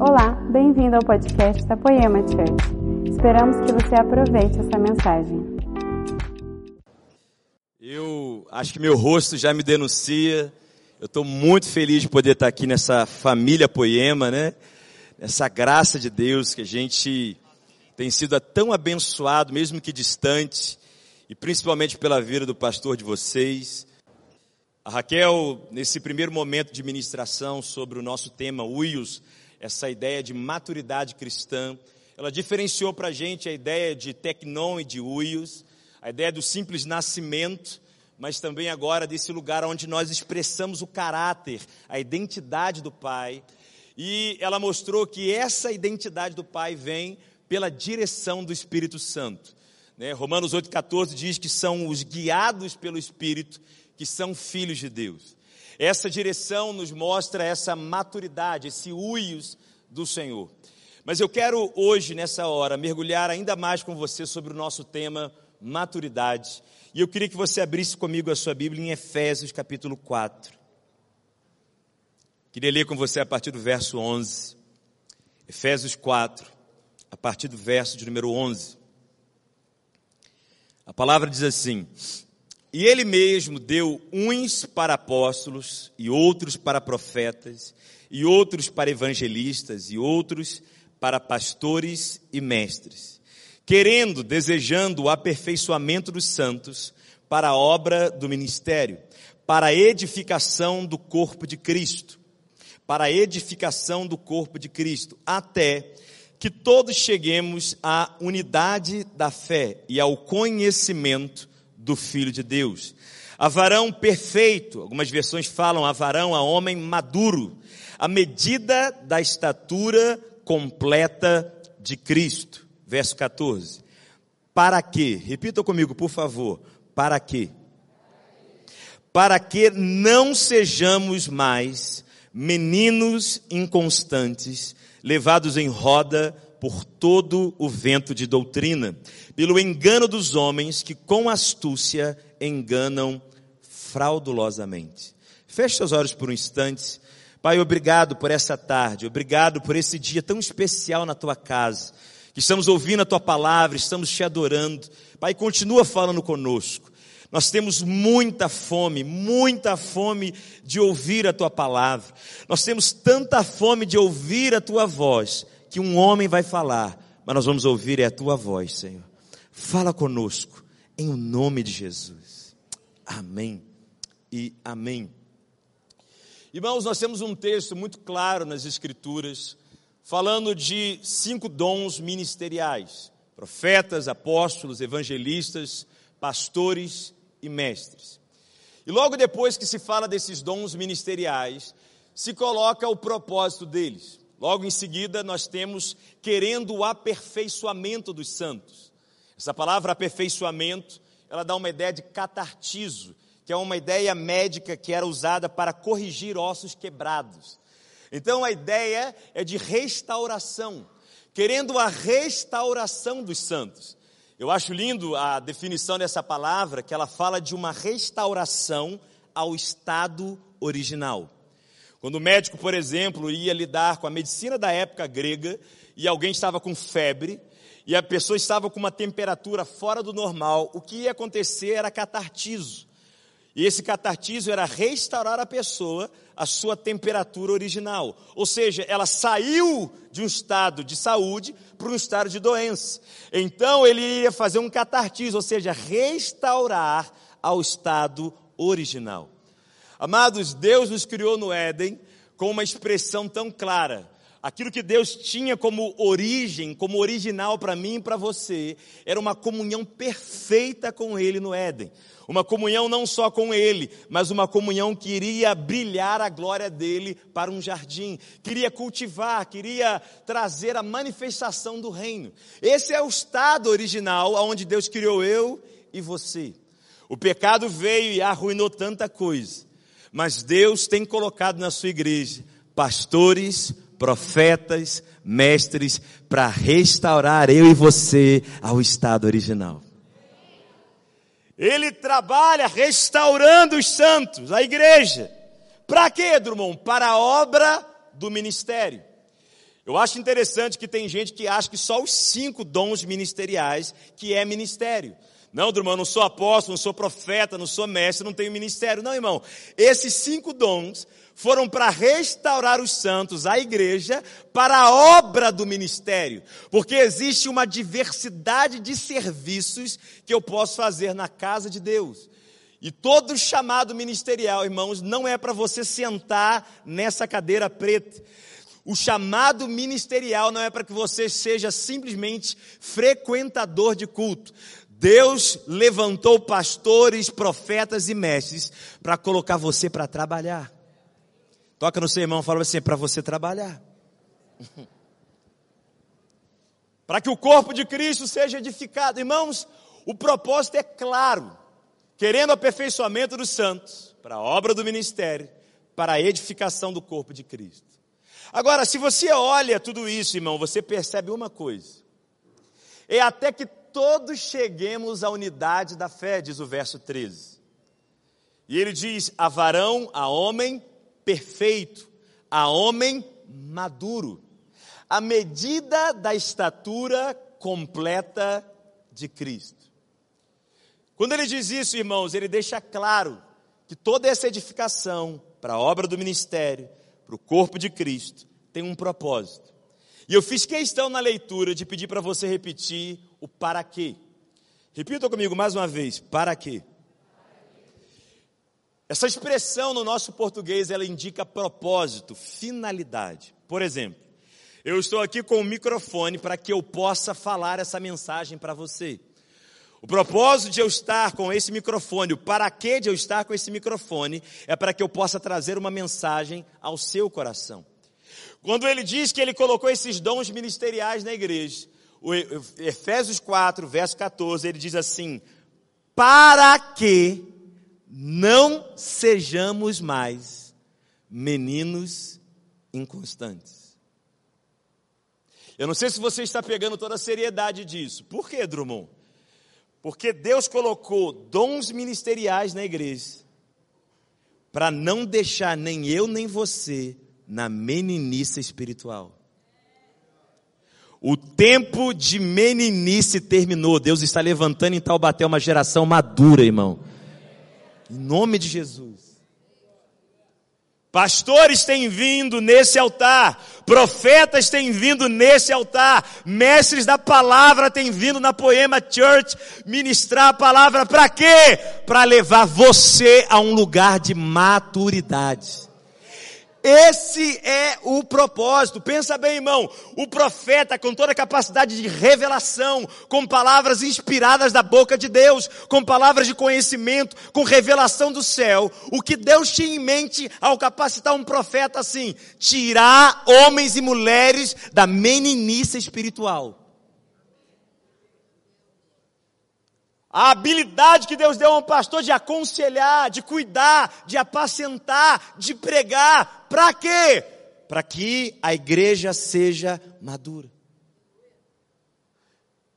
Olá, bem-vindo ao podcast da Poema Church. Esperamos que você aproveite essa mensagem. Eu acho que meu rosto já me denuncia. Eu estou muito feliz de poder estar aqui nessa família Poema, né? Essa graça de Deus que a gente tem sido tão abençoado, mesmo que distante, e principalmente pela vida do pastor de vocês. A Raquel, nesse primeiro momento de ministração sobre o nosso tema, Uios, essa ideia de maturidade cristã. Ela diferenciou para a gente a ideia de tecnon e de uios, a ideia do simples nascimento, mas também agora desse lugar onde nós expressamos o caráter, a identidade do Pai. E ela mostrou que essa identidade do Pai vem pela direção do Espírito Santo. Né? Romanos 8,14 diz que são os guiados pelo Espírito que são filhos de Deus. Essa direção nos mostra essa maturidade, esse uios do Senhor. Mas eu quero hoje, nessa hora, mergulhar ainda mais com você sobre o nosso tema maturidade. E eu queria que você abrisse comigo a sua Bíblia em Efésios capítulo 4. Queria ler com você a partir do verso 11. Efésios 4, a partir do verso de número 11. A palavra diz assim: e ele mesmo deu uns para apóstolos, e outros para profetas, e outros para evangelistas, e outros para pastores e mestres, querendo, desejando o aperfeiçoamento dos santos para a obra do ministério, para a edificação do corpo de Cristo, para a edificação do corpo de Cristo, até que todos cheguemos à unidade da fé e ao conhecimento do Filho de Deus. A varão perfeito, algumas versões falam a varão, a homem maduro, a medida da estatura completa de Cristo. Verso 14. Para que, repita comigo, por favor, para que? Para que não sejamos mais meninos inconstantes, levados em roda por todo o vento de doutrina, pelo engano dos homens que com astúcia enganam fraudulosamente. Feche seus olhos por um instante. Pai, obrigado por essa tarde, obrigado por esse dia tão especial na tua casa, estamos ouvindo a tua palavra, estamos te adorando. Pai, continua falando conosco. Nós temos muita fome, muita fome de ouvir a tua palavra. Nós temos tanta fome de ouvir a tua voz que um homem vai falar, mas nós vamos ouvir é a tua voz, Senhor. Fala conosco, em o nome de Jesus. Amém e amém. Irmãos, nós temos um texto muito claro nas Escrituras, falando de cinco dons ministeriais: profetas, apóstolos, evangelistas, pastores e mestres. E logo depois que se fala desses dons ministeriais, se coloca o propósito deles. Logo em seguida, nós temos querendo o aperfeiçoamento dos santos. Essa palavra aperfeiçoamento, ela dá uma ideia de catartizo, que é uma ideia médica que era usada para corrigir ossos quebrados. Então a ideia é de restauração, querendo a restauração dos santos. Eu acho lindo a definição dessa palavra, que ela fala de uma restauração ao estado original. Quando o médico, por exemplo, ia lidar com a medicina da época grega e alguém estava com febre e a pessoa estava com uma temperatura fora do normal, o que ia acontecer era catartizo. E esse catartizo era restaurar a pessoa à sua temperatura original. Ou seja, ela saiu de um estado de saúde para um estado de doença. Então ele ia fazer um catartizo, ou seja, restaurar ao estado original. Amados, Deus nos criou no Éden com uma expressão tão clara. Aquilo que Deus tinha como origem, como original para mim e para você, era uma comunhão perfeita com Ele no Éden. Uma comunhão não só com Ele, mas uma comunhão que iria brilhar a glória dele para um jardim, queria cultivar, queria trazer a manifestação do reino. Esse é o estado original onde Deus criou eu e você. O pecado veio e arruinou tanta coisa. Mas Deus tem colocado na sua igreja pastores, profetas, mestres, para restaurar eu e você ao estado original. Ele trabalha restaurando os santos, a igreja. Para quê, Drummond? Para a obra do ministério. Eu acho interessante que tem gente que acha que só os cinco dons ministeriais que é ministério. Não, irmão, não sou apóstolo, não sou profeta, não sou mestre, não tenho ministério. Não, irmão. Esses cinco dons foram para restaurar os santos, a igreja, para a obra do ministério. Porque existe uma diversidade de serviços que eu posso fazer na casa de Deus. E todo chamado ministerial, irmãos, não é para você sentar nessa cadeira preta. O chamado ministerial não é para que você seja simplesmente frequentador de culto. Deus levantou pastores, profetas e mestres para colocar você para trabalhar. Toca no seu irmão, fala assim, para você trabalhar. para que o corpo de Cristo seja edificado. Irmãos, o propósito é claro. Querendo aperfeiçoamento dos santos, para a obra do ministério, para a edificação do corpo de Cristo. Agora, se você olha tudo isso, irmão, você percebe uma coisa. É até que todos cheguemos à unidade da fé, diz o verso 13. E ele diz: a varão, a homem perfeito, a homem maduro, a medida da estatura completa de Cristo. Quando ele diz isso, irmãos, ele deixa claro que toda essa edificação para a obra do ministério, para o corpo de Cristo, tem um propósito. E eu fiz questão na leitura de pedir para você repetir o para quê. Repita comigo mais uma vez: para quê? Essa expressão no nosso português ela indica propósito, finalidade. Por exemplo, eu estou aqui com o microfone para que eu possa falar essa mensagem para você. O propósito de eu estar com esse microfone, o para que de eu estar com esse microfone, é para que eu possa trazer uma mensagem ao seu coração. Quando ele diz que ele colocou esses dons ministeriais na igreja, o Efésios 4, verso 14, ele diz assim: para que não sejamos mais meninos inconstantes. Eu não sei se você está pegando toda a seriedade disso. Por que, Drummond? Porque Deus colocou dons ministeriais na igreja para não deixar nem eu nem você na meninice espiritual. O tempo de meninice terminou. Deus está levantando em Taubaté uma geração madura, irmão. Em nome de Jesus. Pastores têm vindo nesse altar, profetas têm vindo nesse altar, mestres da palavra têm vindo na Poema Church ministrar a palavra para quê? Para levar você a um lugar de maturidade. Esse é o propósito. Pensa bem, irmão. O profeta, com toda a capacidade de revelação, com palavras inspiradas da boca de Deus, com palavras de conhecimento, com revelação do céu, o que Deus tinha em mente ao capacitar um profeta assim? Tirar homens e mulheres da meninice espiritual. A habilidade que Deus deu a um pastor de aconselhar, de cuidar, de apacentar, de pregar. Para quê? Para que a igreja seja madura.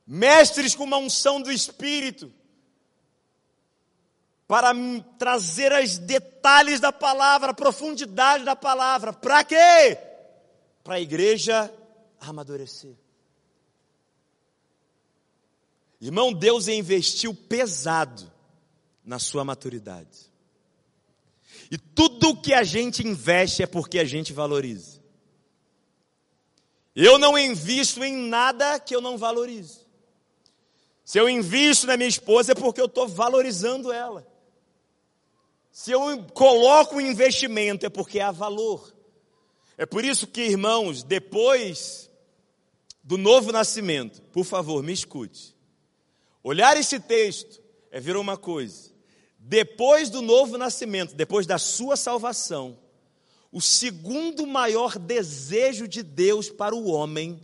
Mestres com uma unção do Espírito. Para trazer os detalhes da palavra, a profundidade da palavra. Para quê? Para a igreja amadurecer. Irmão, Deus investiu pesado na sua maturidade. E tudo que a gente investe é porque a gente valoriza. Eu não invisto em nada que eu não valorizo. Se eu invisto na minha esposa é porque eu estou valorizando ela. Se eu coloco um investimento é porque há valor. É por isso que, irmãos, depois do novo nascimento, por favor, me escute. Olhar esse texto é ver uma coisa. Depois do novo nascimento, depois da sua salvação, o segundo maior desejo de Deus para o homem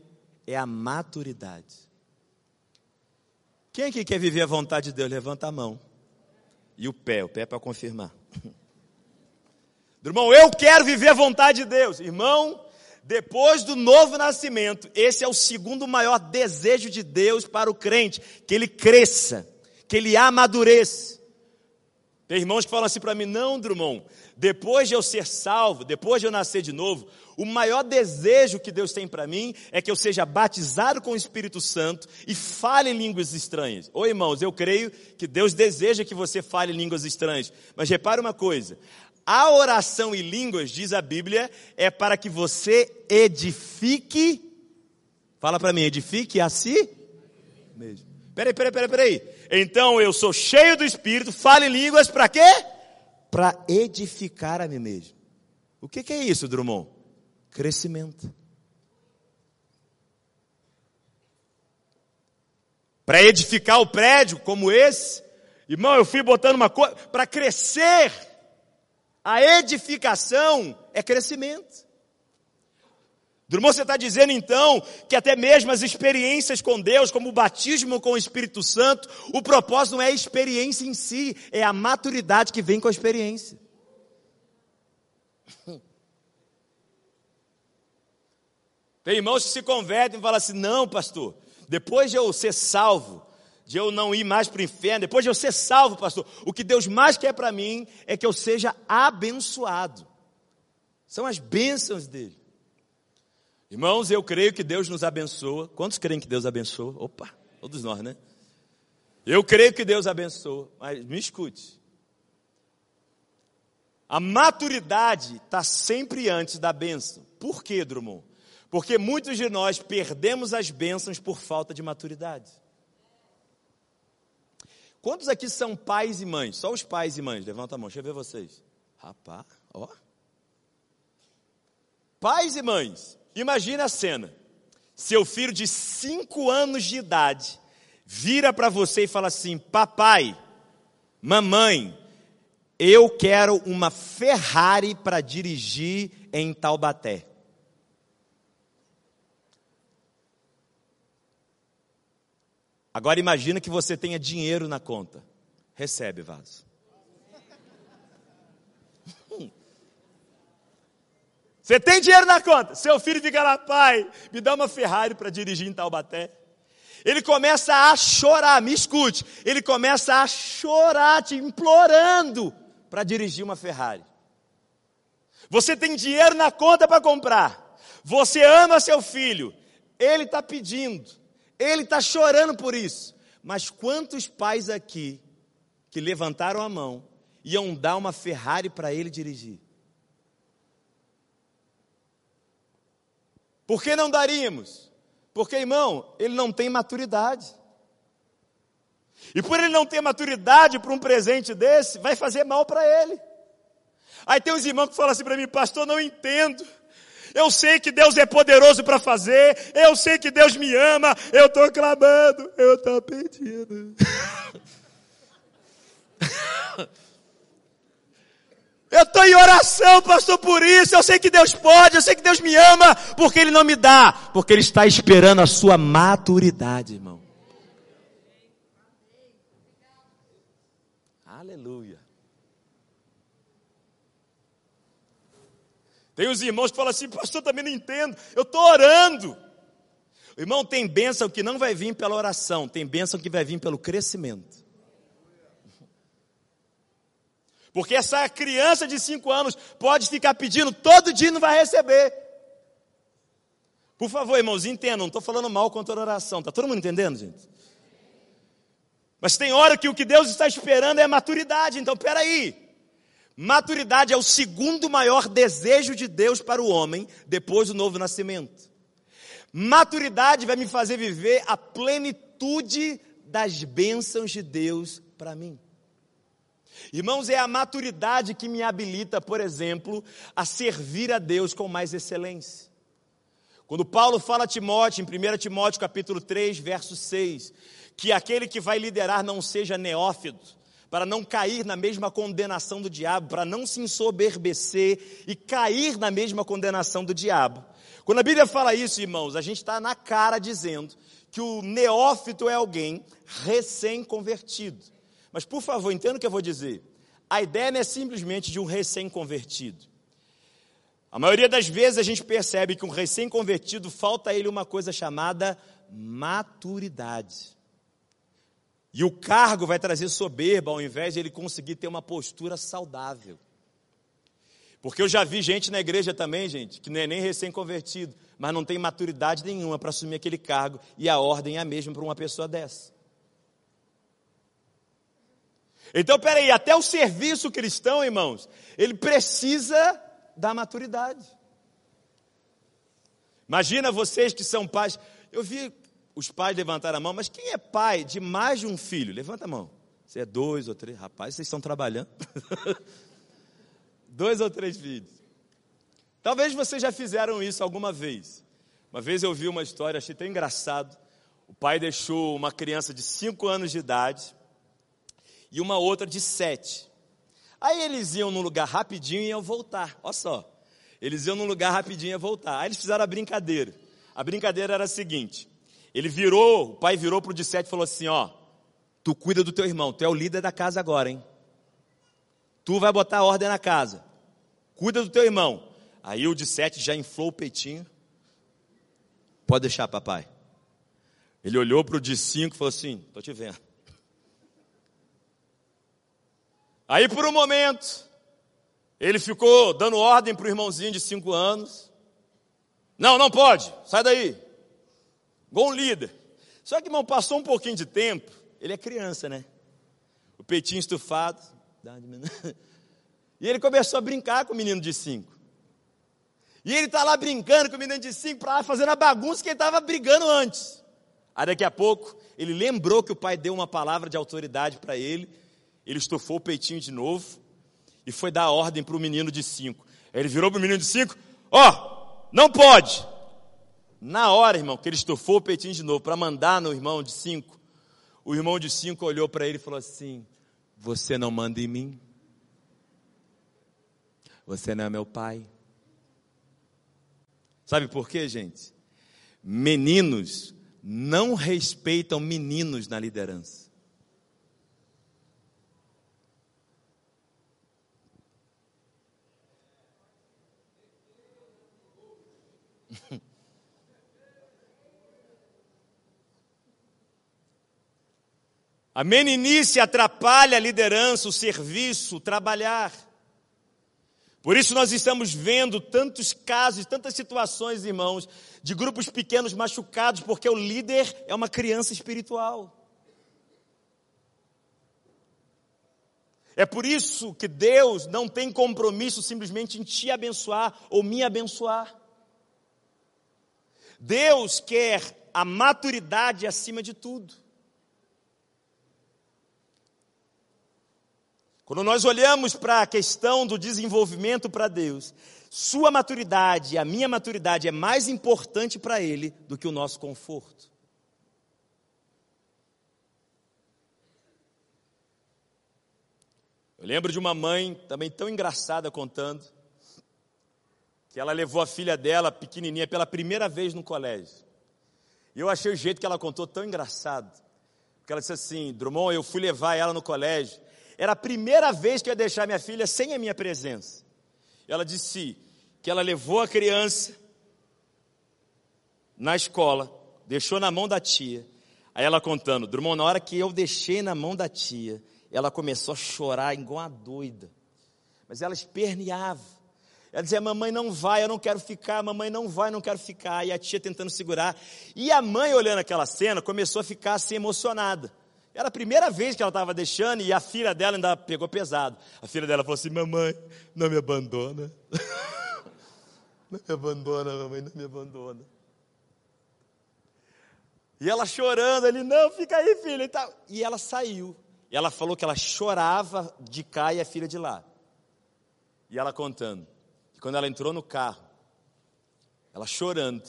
é a maturidade. Quem aqui quer viver a vontade de Deus? Levanta a mão. E o pé, o pé é para confirmar. Irmão, eu quero viver a vontade de Deus. Irmão, depois do novo nascimento, esse é o segundo maior desejo de Deus para o crente, que ele cresça, que ele amadureça. Tem irmãos que falam assim para mim: não, Drummond, depois de eu ser salvo, depois de eu nascer de novo, o maior desejo que Deus tem para mim é que eu seja batizado com o Espírito Santo e fale línguas estranhas. Ô irmãos, eu creio que Deus deseja que você fale línguas estranhas. Mas repare uma coisa: a oração em línguas, diz a Bíblia, é para que você edifique. Fala para mim, edifique a si mesmo. Peraí, peraí, peraí, peraí. Então eu sou cheio do Espírito, fale línguas para quê? Para edificar a mim mesmo. O que, que é isso, Drummond? Crescimento. Para edificar o prédio como esse, irmão, eu fui botando uma coisa para crescer. A edificação é crescimento. Drummond, você está dizendo então que até mesmo as experiências com Deus, como o batismo com o Espírito Santo, o propósito não é a experiência em si, é a maturidade que vem com a experiência. Tem irmãos que se convertem e falam assim: não, pastor, depois de eu ser salvo, de eu não ir mais para o inferno, depois de eu ser salvo, pastor, o que Deus mais quer para mim é que eu seja abençoado. São as bênçãos dele. Irmãos, eu creio que Deus nos abençoa. Quantos creem que Deus abençoa? Opa, todos nós, né? Eu creio que Deus abençoa, mas me escute. A maturidade está sempre antes da bênção. Por quê, Drummond? Porque muitos de nós perdemos as bênçãos por falta de maturidade. Quantos aqui são pais e mães? Só os pais e mães. Levanta a mão, deixa eu ver vocês. Rapaz, ó. Pais e mães. Imagina a cena. Seu filho de 5 anos de idade vira para você e fala assim: Papai, mamãe, eu quero uma Ferrari para dirigir em Taubaté. Agora imagina que você tenha dinheiro na conta. Recebe, vaso. Você tem dinheiro na conta. Seu filho fica lá, pai, me dá uma Ferrari para dirigir em Taubaté. Ele começa a chorar, me escute. Ele começa a chorar, te implorando para dirigir uma Ferrari. Você tem dinheiro na conta para comprar. Você ama seu filho. Ele está pedindo. Ele está chorando por isso. Mas quantos pais aqui que levantaram a mão iam dar uma Ferrari para ele dirigir? Por que não daríamos? Porque, irmão, ele não tem maturidade. E por ele não ter maturidade para um presente desse, vai fazer mal para ele. Aí tem uns irmãos que falam assim para mim, pastor, não entendo. Eu sei que Deus é poderoso para fazer, eu sei que Deus me ama, eu estou clamando, eu estou pedindo. Eu estou em oração, pastor, por isso. Eu sei que Deus pode, eu sei que Deus me ama, porque Ele não me dá, porque Ele está esperando a sua maturidade, irmão. Aleluia. Tem os irmãos que falam assim, pastor, também não entendo. Eu estou orando. Irmão, tem bênção que não vai vir pela oração, tem bênção que vai vir pelo crescimento. Porque essa criança de 5 anos pode ficar pedindo todo dia e não vai receber. Por favor, irmãos, entendam, não estou falando mal contra a oração. Está todo mundo entendendo, gente? Mas tem hora que o que Deus está esperando é maturidade. Então, peraí. Maturidade é o segundo maior desejo de Deus para o homem depois do novo nascimento. Maturidade vai me fazer viver a plenitude das bênçãos de Deus para mim. Irmãos, é a maturidade que me habilita, por exemplo, a servir a Deus com mais excelência. Quando Paulo fala a Timóteo, em 1 Timóteo capítulo 3, verso 6, que aquele que vai liderar não seja neófito, para não cair na mesma condenação do diabo, para não se ensoberbecer e cair na mesma condenação do diabo. Quando a Bíblia fala isso, irmãos, a gente está na cara dizendo que o neófito é alguém recém-convertido. Mas, por favor, entenda o que eu vou dizer. A ideia não é simplesmente de um recém-convertido. A maioria das vezes a gente percebe que um recém-convertido falta a ele uma coisa chamada maturidade. E o cargo vai trazer soberba ao invés de ele conseguir ter uma postura saudável. Porque eu já vi gente na igreja também, gente, que não é nem recém-convertido, mas não tem maturidade nenhuma para assumir aquele cargo, e a ordem é a mesma para uma pessoa dessa. Então, peraí, até o serviço cristão, irmãos, ele precisa da maturidade. Imagina vocês que são pais. Eu vi os pais levantar a mão, mas quem é pai de mais de um filho? Levanta a mão. Você é dois ou três. Rapaz, vocês estão trabalhando. dois ou três filhos. Talvez vocês já fizeram isso alguma vez. Uma vez eu vi uma história, achei tão engraçado. O pai deixou uma criança de cinco anos de idade e uma outra de sete. Aí eles iam num lugar rapidinho e iam voltar. Olha só. Eles iam num lugar rapidinho e iam voltar. Aí eles fizeram a brincadeira. A brincadeira era a seguinte: ele virou, o pai virou para o de sete e falou assim: Ó, tu cuida do teu irmão, tu é o líder da casa agora, hein? Tu vai botar ordem na casa. Cuida do teu irmão. Aí o de sete já inflou o peitinho. Pode deixar, papai. Ele olhou para o de cinco e falou assim: Estou te vendo. Aí por um momento, ele ficou dando ordem para o irmãozinho de cinco anos. Não, não pode, sai daí. Um líder. Só que, irmão, passou um pouquinho de tempo, ele é criança, né? O peitinho estufado. E ele começou a brincar com o menino de cinco. E ele está lá brincando com o menino de cinco, para lá fazendo a bagunça que ele estava brigando antes. Aí daqui a pouco, ele lembrou que o pai deu uma palavra de autoridade para ele ele estufou o peitinho de novo e foi dar ordem para o menino de cinco. Ele virou para o menino de cinco: Ó, oh, não pode. Na hora, irmão, que ele estufou o peitinho de novo para mandar no irmão de cinco, o irmão de cinco olhou para ele e falou assim: Você não manda em mim? Você não é meu pai? Sabe por quê, gente? Meninos não respeitam meninos na liderança. A meninice atrapalha a liderança, o serviço, o trabalhar. Por isso nós estamos vendo tantos casos, tantas situações, irmãos, de grupos pequenos machucados, porque o líder é uma criança espiritual. É por isso que Deus não tem compromisso simplesmente em te abençoar ou me abençoar. Deus quer a maturidade acima de tudo. Quando nós olhamos para a questão do desenvolvimento para Deus, sua maturidade a minha maturidade é mais importante para Ele do que o nosso conforto. Eu lembro de uma mãe também tão engraçada contando que ela levou a filha dela, pequenininha, pela primeira vez no colégio. E eu achei o jeito que ela contou tão engraçado. Porque ela disse assim: Drummond, eu fui levar ela no colégio. Era a primeira vez que eu ia deixar minha filha sem a minha presença. Ela disse que ela levou a criança na escola, deixou na mão da tia. Aí ela contando, Drummond, na hora que eu deixei na mão da tia, ela começou a chorar igual uma doida. Mas ela esperneava. Ela dizia: Mamãe não vai, eu não quero ficar, mamãe não vai, não quero ficar. E a tia tentando segurar. E a mãe, olhando aquela cena, começou a ficar assim emocionada. Era a primeira vez que ela estava deixando e a filha dela ainda pegou pesado. A filha dela falou assim: Mamãe, não me abandona. não me abandona, mamãe, não me abandona. E ela chorando, ele, não, fica aí, filha. E, tal. e ela saiu. E ela falou que ela chorava de cá e a filha de lá. E ela contando. E quando ela entrou no carro, ela chorando,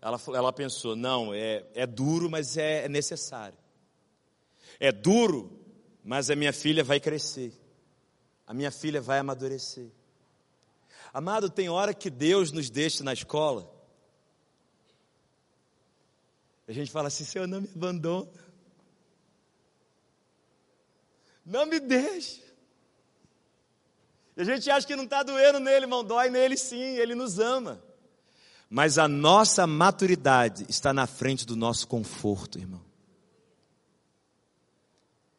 ela, ela pensou: não, é, é duro, mas é, é necessário. É duro, mas a minha filha vai crescer. A minha filha vai amadurecer. Amado, tem hora que Deus nos deixa na escola. A gente fala assim: Senhor, não me abandona. Não me deixe. E a gente acha que não está doendo nele, irmão. Dói nele sim, ele nos ama. Mas a nossa maturidade está na frente do nosso conforto, irmão.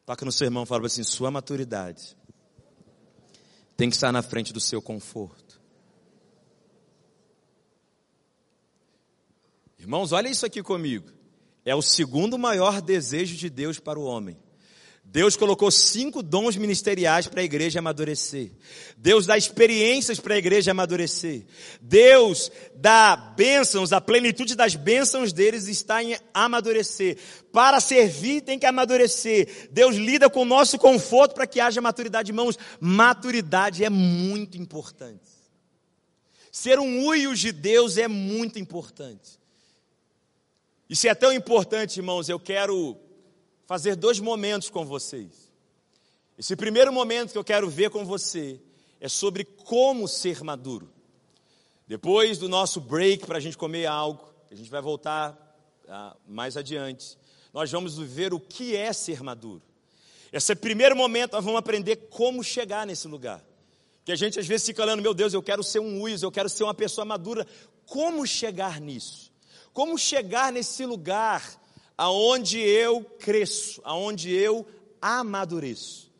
Toca no seu irmão e fala assim: sua maturidade tem que estar na frente do seu conforto. Irmãos, olha isso aqui comigo. É o segundo maior desejo de Deus para o homem. Deus colocou cinco dons ministeriais para a igreja amadurecer. Deus dá experiências para a igreja amadurecer. Deus dá bênçãos, a plenitude das bênçãos deles está em amadurecer. Para servir tem que amadurecer. Deus lida com o nosso conforto para que haja maturidade. Irmãos, maturidade é muito importante. Ser um uios de Deus é muito importante. Isso é tão importante, irmãos, eu quero fazer dois momentos com vocês. Esse primeiro momento que eu quero ver com você é sobre como ser maduro. Depois do nosso break para a gente comer algo, a gente vai voltar ah, mais adiante, nós vamos ver o que é ser maduro. Esse primeiro momento nós vamos aprender como chegar nesse lugar. Que a gente às vezes fica falando, meu Deus, eu quero ser um uiz, eu quero ser uma pessoa madura. Como chegar nisso? Como chegar nesse lugar aonde eu cresço, aonde eu amadureço.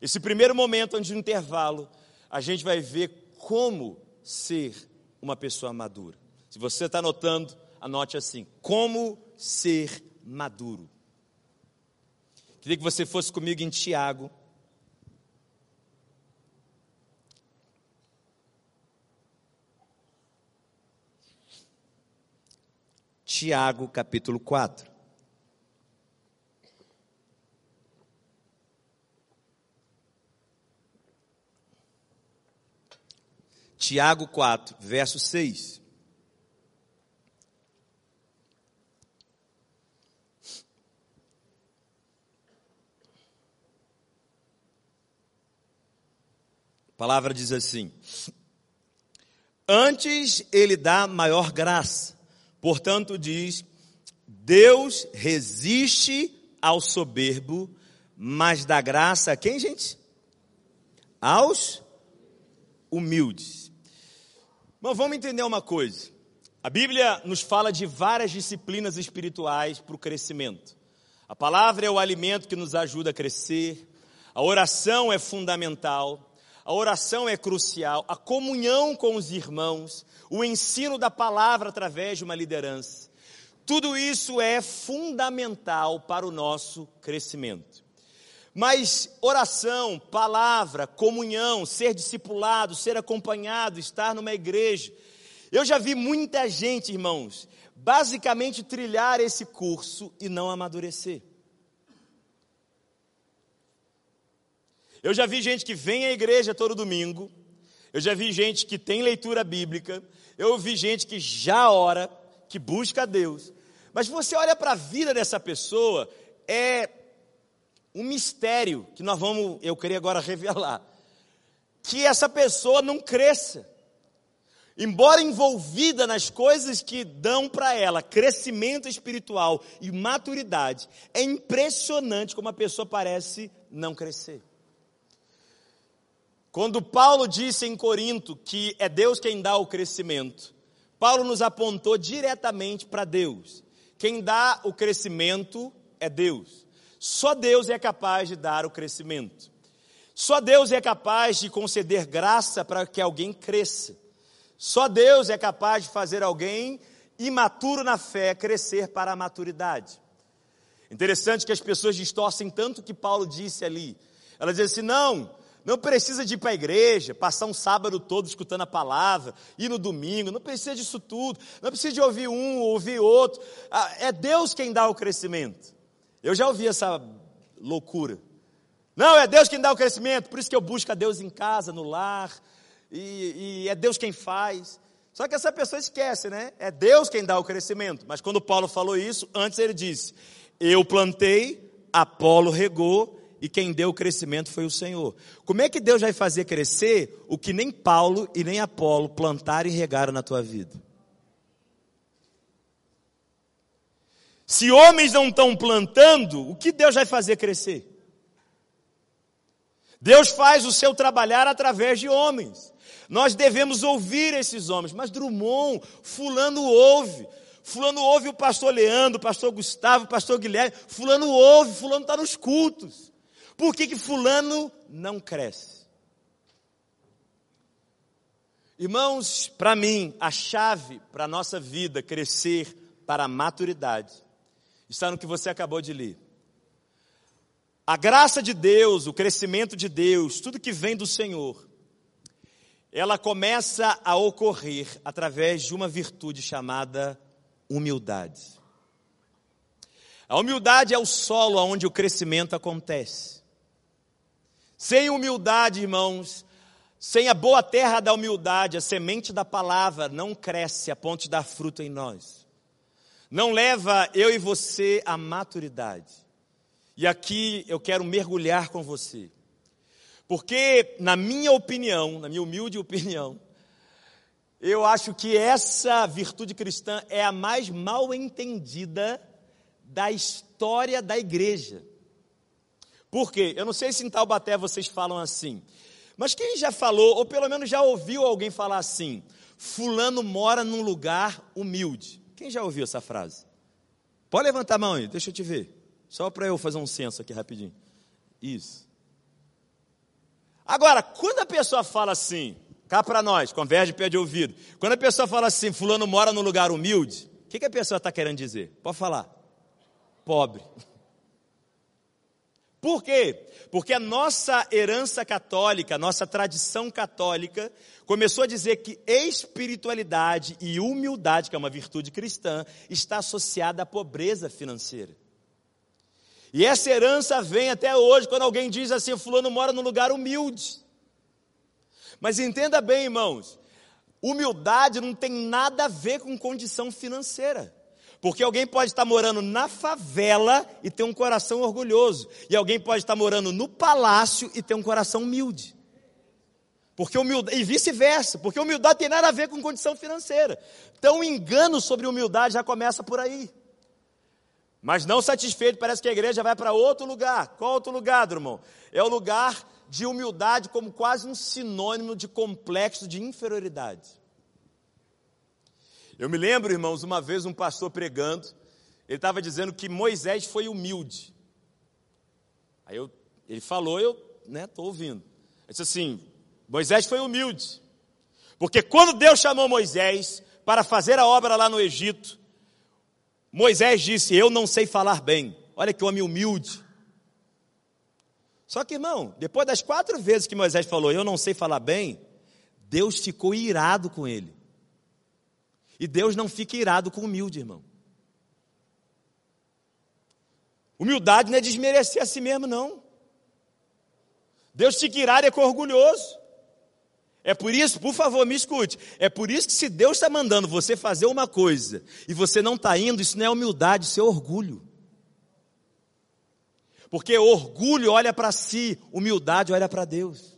Esse primeiro momento, antes do intervalo, a gente vai ver como ser uma pessoa madura. Se você está anotando, anote assim: como ser maduro. Queria que você fosse comigo em Tiago. Tiago, capítulo 4. Tiago 4, verso 6. A palavra diz assim: Antes ele dá maior graça, portanto, diz: Deus resiste ao soberbo, mas dá graça a quem, gente? Aos humildes. Mas vamos entender uma coisa. A Bíblia nos fala de várias disciplinas espirituais para o crescimento. A palavra é o alimento que nos ajuda a crescer. A oração é fundamental. A oração é crucial. A comunhão com os irmãos. O ensino da palavra através de uma liderança. Tudo isso é fundamental para o nosso crescimento. Mas oração, palavra, comunhão, ser discipulado, ser acompanhado, estar numa igreja. Eu já vi muita gente, irmãos, basicamente trilhar esse curso e não amadurecer. Eu já vi gente que vem à igreja todo domingo, eu já vi gente que tem leitura bíblica, eu vi gente que já ora, que busca a Deus. Mas você olha para a vida dessa pessoa, é um mistério que nós vamos, eu queria agora revelar, que essa pessoa não cresça. Embora envolvida nas coisas que dão para ela crescimento espiritual e maturidade, é impressionante como a pessoa parece não crescer. Quando Paulo disse em Corinto que é Deus quem dá o crescimento, Paulo nos apontou diretamente para Deus. Quem dá o crescimento é Deus. Só Deus é capaz de dar o crescimento. Só Deus é capaz de conceder graça para que alguém cresça. Só Deus é capaz de fazer alguém imaturo na fé crescer para a maturidade. Interessante que as pessoas distorcem tanto o que Paulo disse ali. Ela diz assim: não, não precisa de ir para a igreja, passar um sábado todo escutando a palavra, ir no domingo, não precisa disso tudo, não precisa de ouvir um, ouvir outro. Ah, é Deus quem dá o crescimento. Eu já ouvi essa loucura. Não, é Deus quem dá o crescimento, por isso que eu busco a Deus em casa, no lar, e, e é Deus quem faz. Só que essa pessoa esquece, né? É Deus quem dá o crescimento. Mas quando Paulo falou isso, antes ele disse: Eu plantei, Apolo regou, e quem deu o crescimento foi o Senhor. Como é que Deus vai fazer crescer o que nem Paulo e nem Apolo plantaram e regaram na tua vida? Se homens não estão plantando, o que Deus vai fazer crescer? Deus faz o seu trabalhar através de homens. Nós devemos ouvir esses homens. Mas Drummond, fulano ouve. Fulano ouve o pastor Leandro, o pastor Gustavo, o pastor Guilherme. Fulano ouve, fulano está nos cultos. Por que, que fulano não cresce? Irmãos, para mim, a chave para a nossa vida crescer para a maturidade está no que você acabou de ler. A graça de Deus, o crescimento de Deus, tudo que vem do Senhor, ela começa a ocorrer através de uma virtude chamada humildade. A humildade é o solo onde o crescimento acontece. Sem humildade, irmãos, sem a boa terra da humildade, a semente da palavra não cresce a ponto de dar fruto em nós. Não leva eu e você à maturidade. E aqui eu quero mergulhar com você. Porque, na minha opinião, na minha humilde opinião, eu acho que essa virtude cristã é a mais mal entendida da história da igreja. Por quê? Eu não sei se em Taubaté vocês falam assim. Mas quem já falou, ou pelo menos já ouviu alguém falar assim? Fulano mora num lugar humilde. Quem já ouviu essa frase? Pode levantar a mão aí, deixa eu te ver. Só para eu fazer um censo aqui rapidinho. Isso. Agora, quando a pessoa fala assim, cá para nós, converge pé de ouvido. Quando a pessoa fala assim, fulano mora num lugar humilde, o que, que a pessoa está querendo dizer? Pode falar. Pobre. Por quê? Porque a nossa herança católica, a nossa tradição católica, começou a dizer que espiritualidade e humildade, que é uma virtude cristã, está associada à pobreza financeira. E essa herança vem até hoje, quando alguém diz assim: Fulano mora num lugar humilde. Mas entenda bem, irmãos, humildade não tem nada a ver com condição financeira. Porque alguém pode estar morando na favela e ter um coração orgulhoso. E alguém pode estar morando no palácio e ter um coração humilde. Porque humildade, e vice-versa, porque humildade tem nada a ver com condição financeira. Então o engano sobre humildade já começa por aí. Mas não satisfeito, parece que a igreja vai para outro lugar. Qual outro lugar, irmão? É o lugar de humildade como quase um sinônimo de complexo de inferioridade. Eu me lembro, irmãos, uma vez um pastor pregando, ele estava dizendo que Moisés foi humilde. Aí eu, ele falou, eu estou né, ouvindo. Ele disse assim: Moisés foi humilde. Porque quando Deus chamou Moisés para fazer a obra lá no Egito, Moisés disse: Eu não sei falar bem. Olha que homem humilde. Só que, irmão, depois das quatro vezes que Moisés falou, Eu não sei falar bem, Deus ficou irado com ele. E Deus não fica irado com humilde, irmão. Humildade não é desmerecer a si mesmo, não. Deus fica irado é com orgulhoso. É por isso, por favor, me escute. É por isso que se Deus está mandando você fazer uma coisa e você não está indo, isso não é humildade, isso é orgulho. Porque orgulho olha para si, humildade olha para Deus.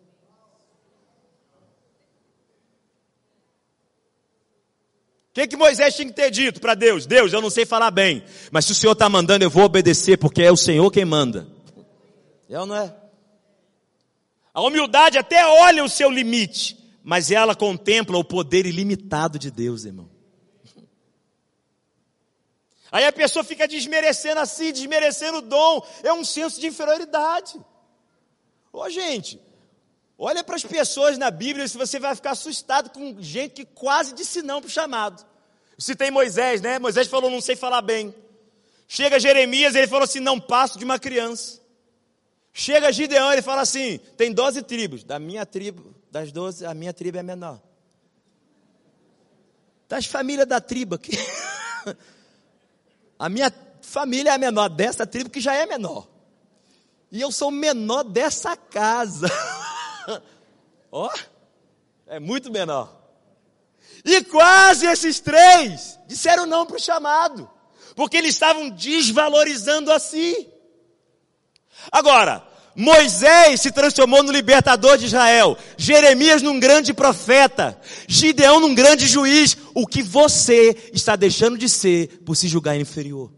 O que, que Moisés tinha que ter dito para Deus? Deus, eu não sei falar bem, mas se o Senhor está mandando, eu vou obedecer, porque é o Senhor quem manda. É ou não é? A humildade até olha o seu limite, mas ela contempla o poder ilimitado de Deus, irmão. Aí a pessoa fica desmerecendo assim, desmerecendo o dom, é um senso de inferioridade. Ô gente, Olha para as pessoas na Bíblia se você vai ficar assustado com gente que quase disse não para o chamado. Tem Moisés, né? Moisés falou, não sei falar bem. Chega Jeremias, ele falou assim, não passo de uma criança. Chega Gideão, ele fala assim, tem 12 tribos. Da minha tribo, das 12, a minha tribo é menor. Das famílias da tribo aqui. a minha família é a menor dessa tribo que já é menor. E eu sou o menor dessa casa. Ó, oh, é muito menor. E quase esses três disseram não para o chamado, porque eles estavam desvalorizando a si. Agora, Moisés se transformou no libertador de Israel, Jeremias num grande profeta, Gideão num grande juiz. O que você está deixando de ser por se julgar inferior?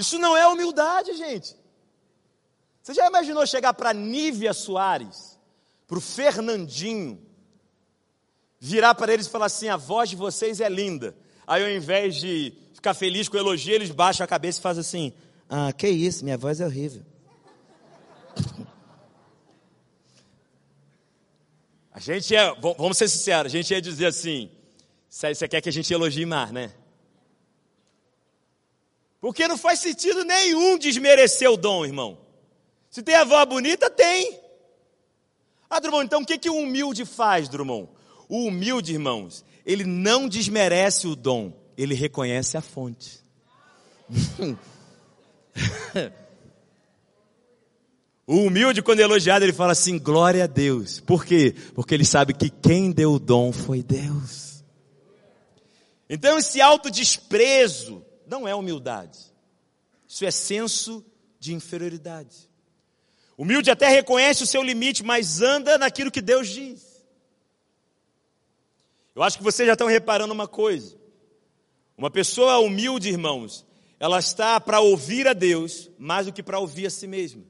Isso não é humildade, gente. Você já imaginou chegar para Nívia Soares, para o Fernandinho, virar para eles e falar assim: a voz de vocês é linda. Aí ao invés de ficar feliz com o elogio, eles baixam a cabeça e fazem assim: Ah, que isso, minha voz é horrível. A gente é, vamos ser sinceros, a gente ia dizer assim: Você quer que a gente elogie mais, né? Porque não faz sentido nenhum desmerecer o dom, irmão. Se tem a voz bonita, tem. Ah, Drummond, então o que, que o humilde faz, Drummond? O humilde, irmãos, ele não desmerece o dom, ele reconhece a fonte. o humilde, quando é elogiado, ele fala assim: glória a Deus. Por quê? Porque ele sabe que quem deu o dom foi Deus. Então, esse autodesprezo não é humildade. Isso é senso de inferioridade. Humilde até reconhece o seu limite, mas anda naquilo que Deus diz. Eu acho que vocês já estão reparando uma coisa. Uma pessoa humilde, irmãos, ela está para ouvir a Deus mais do que para ouvir a si mesma.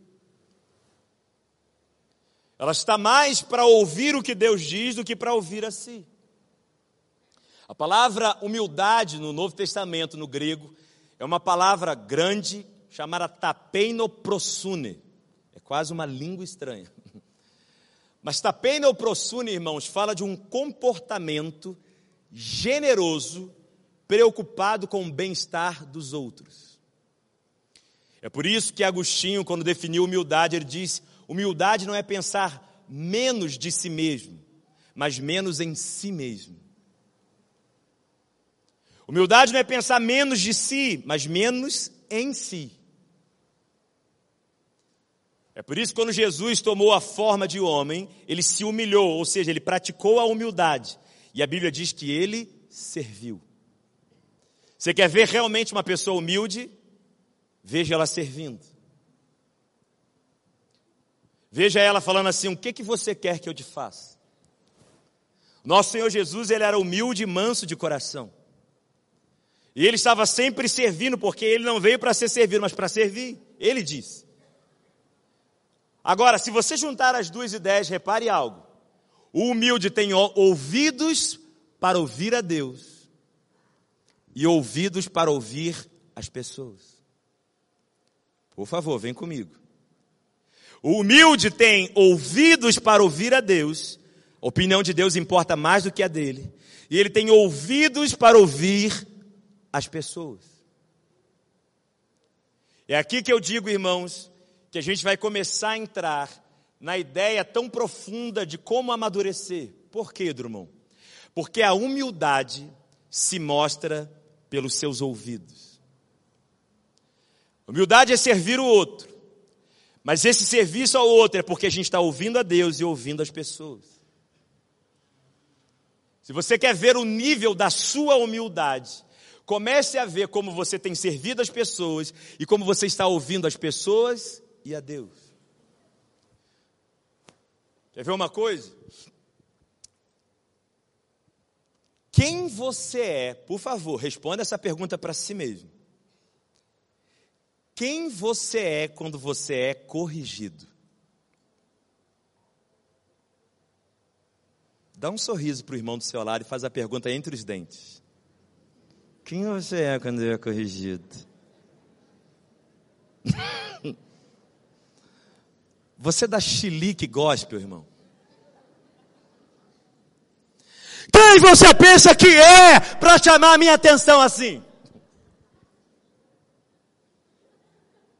Ela está mais para ouvir o que Deus diz do que para ouvir a si. A palavra humildade no Novo Testamento, no grego, é uma palavra grande chamada tapeinoprosune. É quase uma língua estranha. Mas tapeinoprosune, irmãos, fala de um comportamento generoso, preocupado com o bem-estar dos outros. É por isso que Agostinho, quando definiu humildade, ele diz: humildade não é pensar menos de si mesmo, mas menos em si mesmo. Humildade não é pensar menos de si, mas menos em si. É por isso que quando Jesus tomou a forma de homem, ele se humilhou, ou seja, ele praticou a humildade. E a Bíblia diz que ele serviu. Você quer ver realmente uma pessoa humilde? Veja ela servindo. Veja ela falando assim: o que, que você quer que eu te faça? Nosso Senhor Jesus, ele era humilde e manso de coração. E ele estava sempre servindo, porque ele não veio para ser servido, mas para servir. Ele disse. Agora, se você juntar as duas ideias, repare algo. O humilde tem ouvidos para ouvir a Deus e ouvidos para ouvir as pessoas. Por favor, vem comigo. O humilde tem ouvidos para ouvir a Deus, a opinião de Deus importa mais do que a dele, e ele tem ouvidos para ouvir as pessoas. É aqui que eu digo, irmãos, que a gente vai começar a entrar na ideia tão profunda de como amadurecer. Por quê, Drummond? Porque a humildade se mostra pelos seus ouvidos. Humildade é servir o outro. Mas esse serviço ao outro é porque a gente está ouvindo a Deus e ouvindo as pessoas. Se você quer ver o nível da sua humildade, Comece a ver como você tem servido as pessoas e como você está ouvindo as pessoas e a Deus. Quer ver uma coisa? Quem você é, por favor, responda essa pergunta para si mesmo. Quem você é quando você é corrigido? Dá um sorriso para o irmão do seu lado e faz a pergunta entre os dentes. Quem você é quando é corrigido? Você dá chilique gospel, irmão? Quem você pensa que é para chamar a minha atenção assim?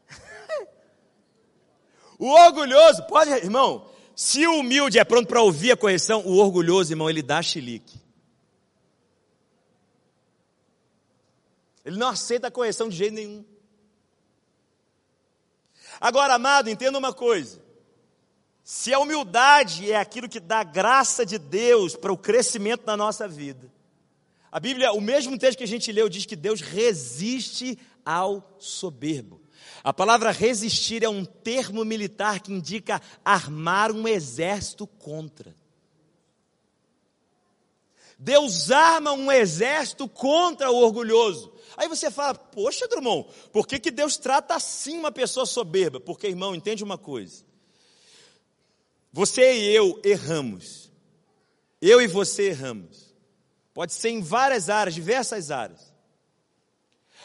O orgulhoso, pode, irmão, se o humilde é pronto para ouvir a correção, o orgulhoso, irmão, ele dá chilique. Ele não aceita a correção de jeito nenhum. Agora, amado, entenda uma coisa. Se a humildade é aquilo que dá graça de Deus para o crescimento da nossa vida, a Bíblia, o mesmo texto que a gente leu, diz que Deus resiste ao soberbo. A palavra resistir é um termo militar que indica armar um exército contra. Deus arma um exército contra o orgulhoso. Aí você fala, poxa, Drummond, por que, que Deus trata assim uma pessoa soberba? Porque, irmão, entende uma coisa. Você e eu erramos. Eu e você erramos. Pode ser em várias áreas, diversas áreas.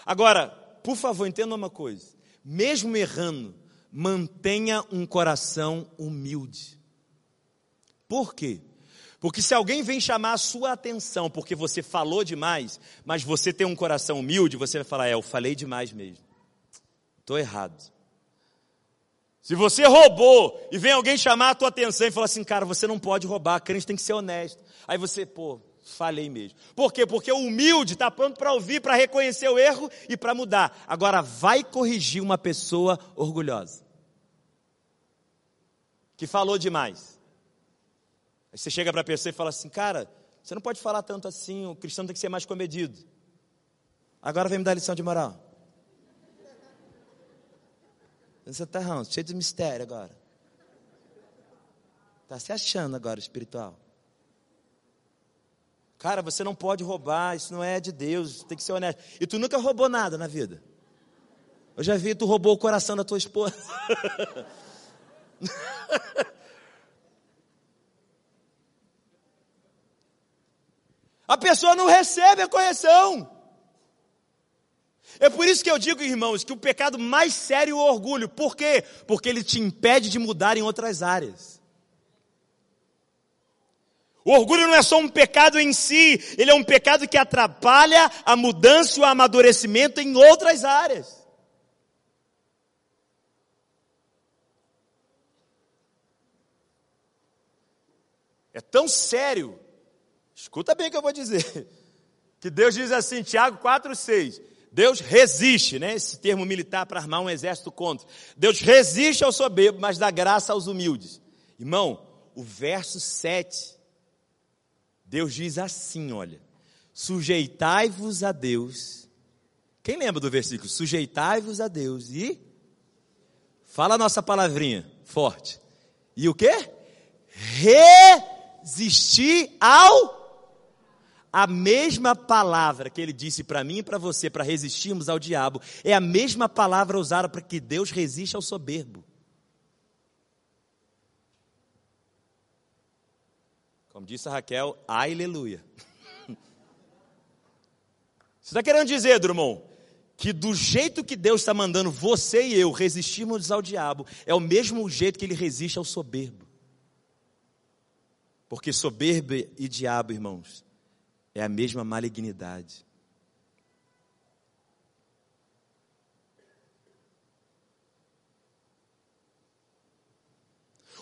Agora, por favor, entenda uma coisa. Mesmo errando, mantenha um coração humilde. Por quê? Porque se alguém vem chamar a sua atenção porque você falou demais, mas você tem um coração humilde, você vai falar: É, eu falei demais mesmo. Estou errado. Se você roubou e vem alguém chamar a tua atenção e falar assim, cara, você não pode roubar, crente tem que ser honesto. Aí você, pô, falei mesmo. Por quê? Porque o humilde está pronto para ouvir, para reconhecer o erro e para mudar. Agora, vai corrigir uma pessoa orgulhosa. Que falou demais. Aí você chega para a pessoa e fala assim, cara, você não pode falar tanto assim, o cristão tem que ser mais comedido. Agora vem me dar lição de moral. Você está cheio de mistério agora. Está se achando agora espiritual. Cara, você não pode roubar, isso não é de Deus, tem que ser honesto. E tu nunca roubou nada na vida. Eu já vi, tu roubou o coração da tua esposa. a pessoa não recebe a correção. É por isso que eu digo, irmãos, que o pecado mais sério é o orgulho. Por quê? Porque ele te impede de mudar em outras áreas. O orgulho não é só um pecado em si, ele é um pecado que atrapalha a mudança e o amadurecimento em outras áreas. É tão sério, escuta bem o que eu vou dizer, que Deus diz assim, Tiago 4,6: Deus resiste, né? Esse termo militar para armar um exército contra. Deus resiste ao soberbo, mas dá graça aos humildes. Irmão, o verso 7 Deus diz assim: olha, sujeitai-vos a Deus. Quem lembra do versículo? Sujeitai-vos a Deus e. Fala a nossa palavrinha, forte. E o que? Resistir ao. A mesma palavra que ele disse para mim e para você, para resistirmos ao diabo, é a mesma palavra usada para que Deus resiste ao soberbo. Como disse a Raquel, aleluia. Você está querendo dizer, Drummond, que do jeito que Deus está mandando você e eu resistirmos ao diabo, é o mesmo jeito que ele resiste ao soberbo. Porque soberbo e diabo, irmãos, é a mesma malignidade.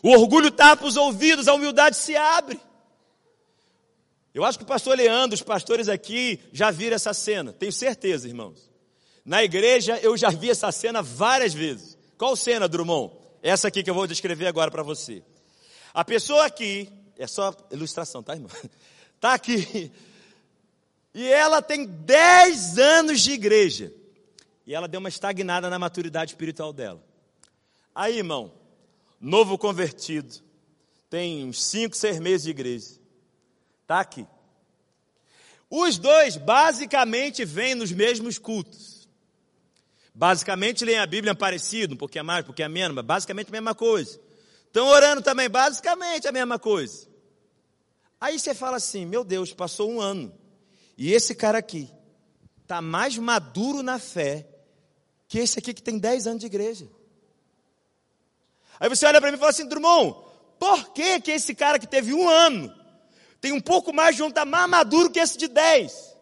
O orgulho tapa os ouvidos, a humildade se abre. Eu acho que o pastor Leandro, os pastores aqui já viram essa cena, tenho certeza, irmãos. Na igreja eu já vi essa cena várias vezes. Qual cena, Drummond? Essa aqui que eu vou descrever agora para você. A pessoa aqui, é só ilustração, tá, irmão? Está aqui. E ela tem 10 anos de igreja. E ela deu uma estagnada na maturidade espiritual dela. Aí, irmão, novo convertido, tem uns 5, 6 meses de igreja. Está aqui. Os dois basicamente vêm nos mesmos cultos. Basicamente leem a Bíblia parecido, um pouquinho mais, um pouquinho menos, mas basicamente a mesma coisa. Estão orando também, basicamente a mesma coisa. Aí você fala assim: meu Deus, passou um ano. E esse cara aqui está mais maduro na fé que esse aqui que tem 10 anos de igreja. Aí você olha para mim e fala assim: Drummond, por que, que esse cara que teve um ano tem um pouco mais de um, está mais maduro que esse de 10.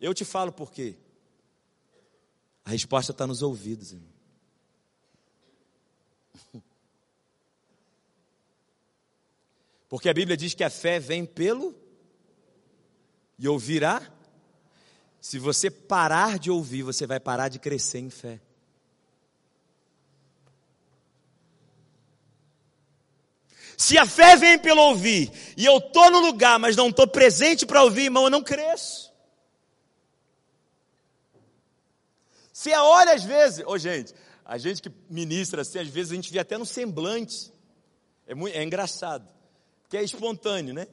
Eu te falo por quê. A resposta está nos ouvidos, irmão. Porque a Bíblia diz que a fé vem pelo e ouvirá. Se você parar de ouvir, você vai parar de crescer em fé. Se a fé vem pelo ouvir, e eu estou no lugar, mas não estou presente para ouvir, irmão, eu não cresço. Você olha às vezes, ô oh, gente, a gente que ministra assim, às vezes a gente vê até no semblante. É, muito, é engraçado, porque é espontâneo, né?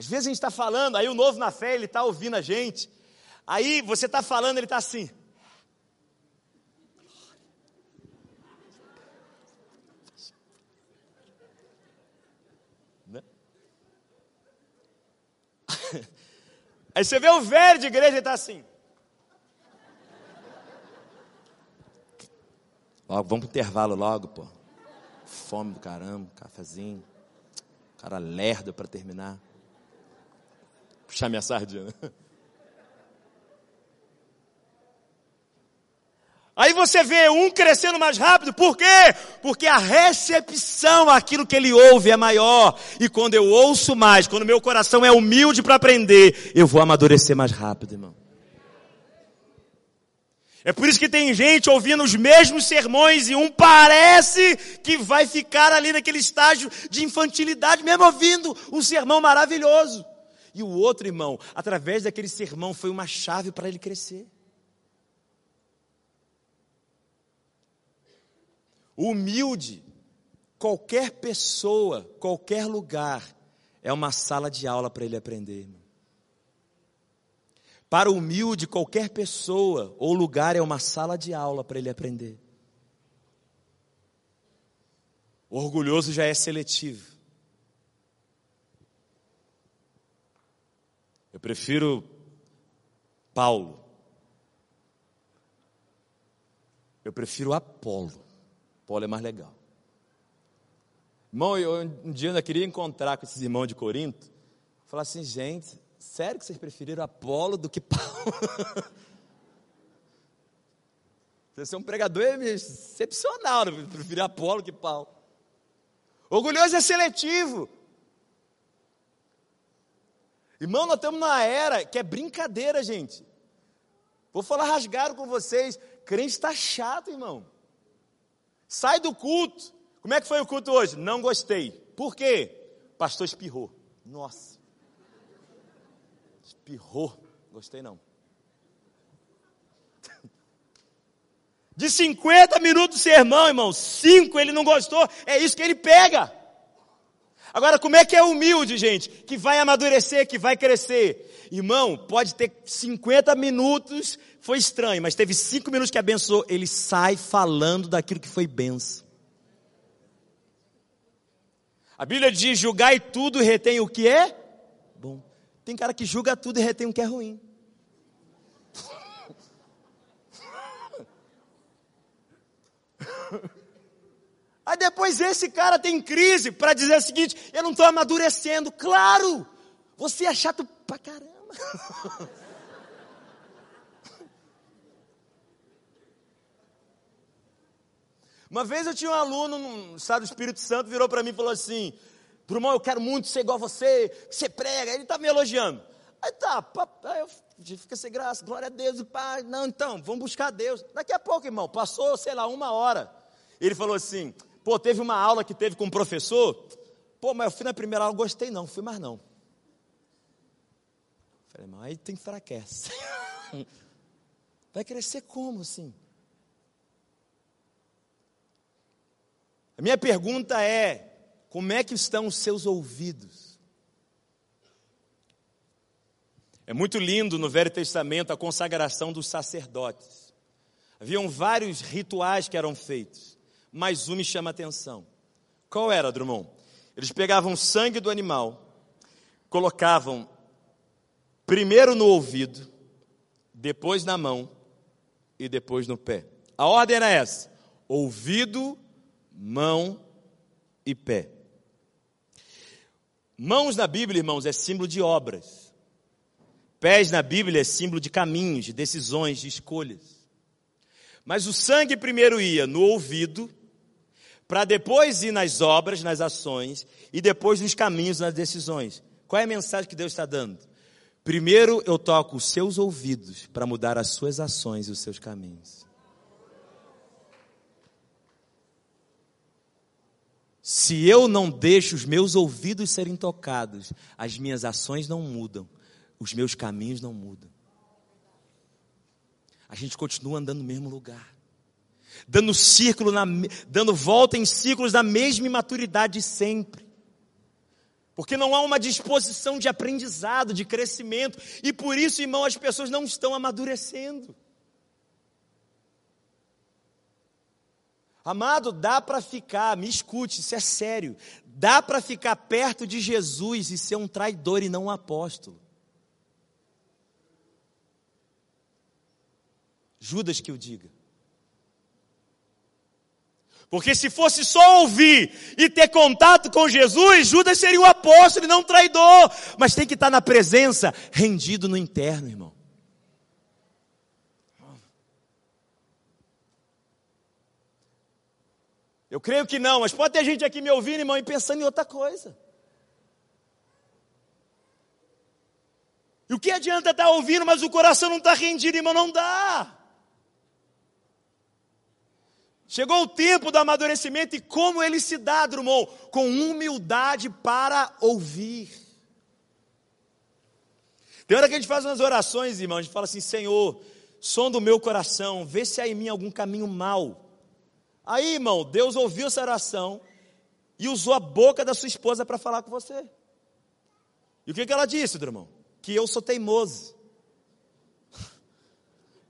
Às vezes a gente está falando, aí o novo na fé, ele está ouvindo a gente. Aí você está falando, ele está assim. Né? Aí você vê o velho de igreja, ele está assim. Logo, vamos o intervalo logo, pô. Fome do caramba, cafezinho. Cara lerdo para terminar. Puxar minha sardinha. Né? Aí você vê um crescendo mais rápido, por quê? Porque a recepção àquilo que ele ouve é maior. E quando eu ouço mais, quando meu coração é humilde para aprender, eu vou amadurecer mais rápido, irmão. É por isso que tem gente ouvindo os mesmos sermões e um parece que vai ficar ali naquele estágio de infantilidade, mesmo ouvindo um sermão maravilhoso. E o outro irmão, através daquele sermão, foi uma chave para ele crescer. Humilde, qualquer pessoa, qualquer lugar, é uma sala de aula para ele aprender. Irmão. Para o humilde, qualquer pessoa ou lugar é uma sala de aula para ele aprender. O orgulhoso já é seletivo. Eu prefiro Paulo. Eu prefiro Apolo. Paulo é mais legal. Irmão, eu um dia ainda queria encontrar com esses irmãos de Corinto. Falar assim, gente, sério que vocês preferiram Apolo do que Paulo? Você é um pregador excepcional, né? preferir Apolo que Paulo. Orgulhoso é seletivo. Irmão, nós estamos numa era que é brincadeira, gente. Vou falar rasgado com vocês. Crente está chato, irmão. Sai do culto. Como é que foi o culto hoje? Não gostei. Por quê? pastor espirrou. Nossa. Espirrou. Gostei não. De 50 minutos sermão, irmão, 5 ele não gostou, é isso que ele pega. Agora, como é que é humilde, gente? Que vai amadurecer, que vai crescer. Irmão, pode ter 50 minutos foi estranho, mas teve cinco minutos que abençoou, ele sai falando daquilo que foi benção. A Bíblia diz: julgai tudo e retém o que é bom. Tem cara que julga tudo e retém o que é ruim. Aí depois esse cara tem crise para dizer o seguinte: eu não estou amadurecendo. Claro, você é chato pra caramba. Uma vez eu tinha um aluno no estado do Espírito Santo, virou para mim e falou assim: Brumão, eu quero muito ser igual a você, que você prega. Ele está me elogiando. Aí tá, aí eu fica sem graça, glória a Deus, pai. Não, então, vamos buscar Deus. Daqui a pouco, irmão, passou, sei lá, uma hora. Ele falou assim: pô, teve uma aula que teve com um professor. Pô, mas eu fui na primeira aula, gostei não, fui mais não. Falei, irmão, aí tem fraquece. Vai crescer como assim? A minha pergunta é: como é que estão os seus ouvidos? É muito lindo no Velho Testamento a consagração dos sacerdotes. Haviam vários rituais que eram feitos, mas um me chama a atenção. Qual era, Drummond? Eles pegavam sangue do animal, colocavam primeiro no ouvido, depois na mão e depois no pé. A ordem era essa: ouvido, mão e pé. Mãos na Bíblia, irmãos, é símbolo de obras. Pés na Bíblia é símbolo de caminhos, de decisões, de escolhas. Mas o sangue primeiro ia no ouvido, para depois ir nas obras, nas ações, e depois nos caminhos, nas decisões. Qual é a mensagem que Deus está dando? Primeiro eu toco os seus ouvidos para mudar as suas ações e os seus caminhos. Se eu não deixo os meus ouvidos serem tocados, as minhas ações não mudam, os meus caminhos não mudam. A gente continua andando no mesmo lugar, dando círculo, na, dando volta em círculos da mesma imaturidade sempre. Porque não há uma disposição de aprendizado, de crescimento, e por isso, irmão, as pessoas não estão amadurecendo. Amado, dá para ficar, me escute, isso é sério. Dá para ficar perto de Jesus e ser um traidor e não um apóstolo. Judas que o diga. Porque se fosse só ouvir e ter contato com Jesus, Judas seria um apóstolo e não um traidor. Mas tem que estar na presença, rendido no interno, irmão. Eu creio que não, mas pode ter gente aqui me ouvindo, irmão, e pensando em outra coisa. E o que adianta estar ouvindo, mas o coração não está rendido, irmão? Não dá. Chegou o tempo do amadurecimento e como ele se dá, Drummond? Com humildade para ouvir. Tem hora que a gente faz umas orações, irmão, a gente fala assim: Senhor, som do meu coração, vê se há em mim algum caminho mal. Aí, irmão, Deus ouviu essa oração e usou a boca da sua esposa para falar com você. E o que, que ela disse, Drummond? Que eu sou teimoso.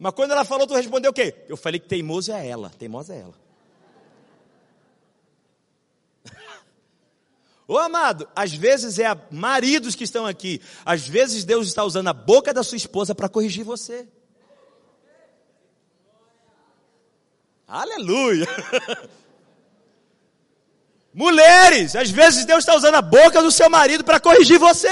Mas quando ela falou, tu respondeu o quê? Eu falei que teimoso é ela, teimosa é ela. Ô amado, às vezes é maridos que estão aqui, às vezes Deus está usando a boca da sua esposa para corrigir você. Aleluia! Mulheres, às vezes Deus está usando a boca do seu marido para corrigir você.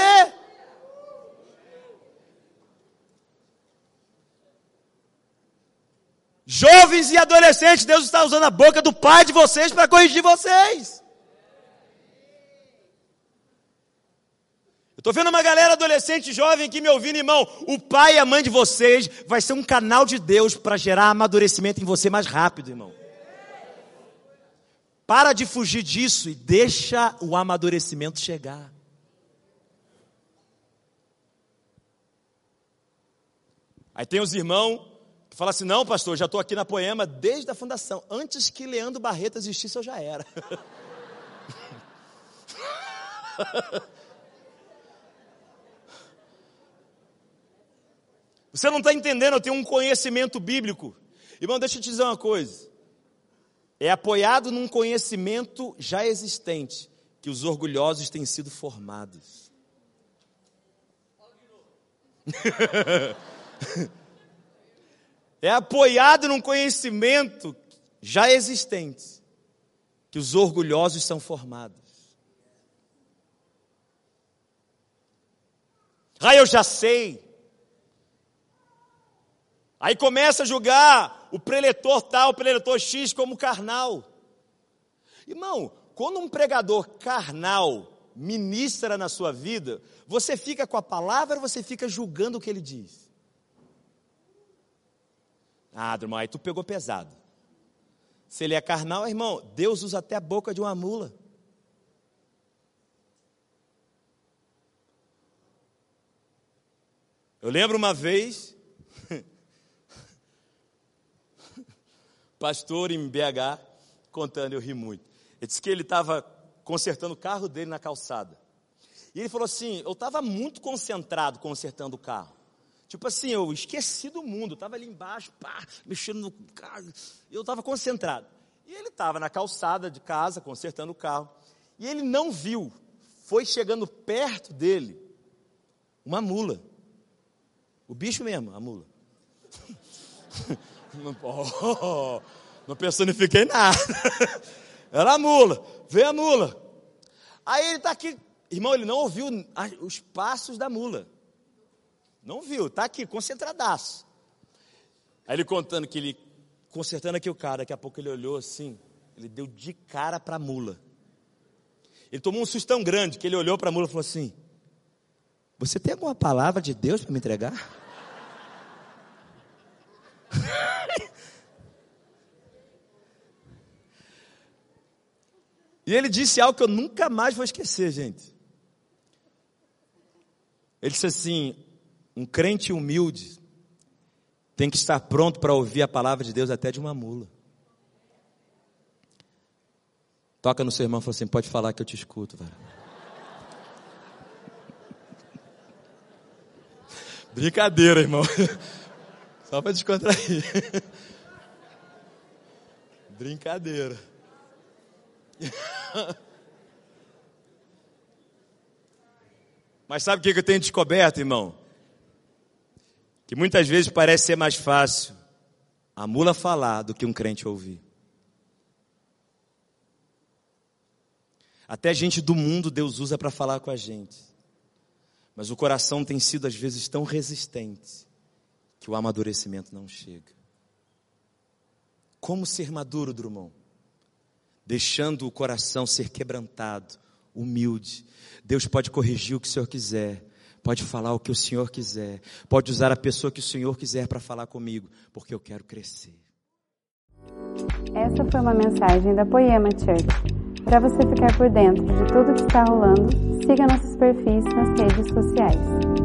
Jovens e adolescentes, Deus está usando a boca do pai de vocês para corrigir vocês. Eu estou vendo uma galera adolescente jovem aqui me ouvindo, irmão. O pai e a mãe de vocês vai ser um canal de Deus para gerar amadurecimento em você mais rápido, irmão. Para de fugir disso e deixa o amadurecimento chegar. Aí tem os irmãos Fala assim, não, pastor, já estou aqui na Poema desde a fundação. Antes que Leandro Barreto existisse, eu já era. Você não está entendendo, eu tenho um conhecimento bíblico. Irmão, deixa eu te dizer uma coisa. É apoiado num conhecimento já existente que os orgulhosos têm sido formados. é apoiado num conhecimento já existente que os orgulhosos são formados. Ah, eu já sei. Aí começa a julgar o preletor tal, o preletor X como carnal. Irmão, quando um pregador carnal ministra na sua vida, você fica com a palavra ou você fica julgando o que ele diz? Ah, irmão, aí tu pegou pesado. Se ele é carnal, irmão, Deus usa até a boca de uma mula. Eu lembro uma vez, pastor em BH, contando, eu ri muito. Ele disse que ele estava consertando o carro dele na calçada. E ele falou assim: eu estava muito concentrado consertando o carro. Tipo assim, eu esqueci do mundo, estava ali embaixo, pá, mexendo no carro, eu estava concentrado. E ele estava na calçada de casa, consertando o carro, e ele não viu, foi chegando perto dele, uma mula. O bicho mesmo, a mula. não, oh, não personifiquei nada. Era a mula, veio a mula. Aí ele está aqui, irmão, ele não ouviu os passos da mula. Não viu, está aqui, concentradaço. Aí ele contando que ele, consertando aqui o cara, daqui a pouco ele olhou assim, ele deu de cara para a mula. Ele tomou um susto tão grande que ele olhou para a mula e falou assim: Você tem alguma palavra de Deus para me entregar? e ele disse algo que eu nunca mais vou esquecer, gente. Ele disse assim: um crente humilde tem que estar pronto para ouvir a palavra de Deus até de uma mula. Toca no seu irmão e fala assim: pode falar que eu te escuto, velho. Brincadeira, irmão. Só para descontrair. Brincadeira. Mas sabe o que eu tenho descoberto, irmão? Que muitas vezes parece ser mais fácil a mula falar do que um crente ouvir. Até gente do mundo Deus usa para falar com a gente. Mas o coração tem sido às vezes tão resistente que o amadurecimento não chega. Como ser maduro, Drummond? Deixando o coração ser quebrantado, humilde. Deus pode corrigir o que o Senhor quiser, pode falar o que o Senhor quiser, pode usar a pessoa que o Senhor quiser para falar comigo, porque eu quero crescer. Essa foi uma mensagem da Poema Church. Para você ficar por dentro de tudo que está rolando, siga nossos perfis nas redes sociais.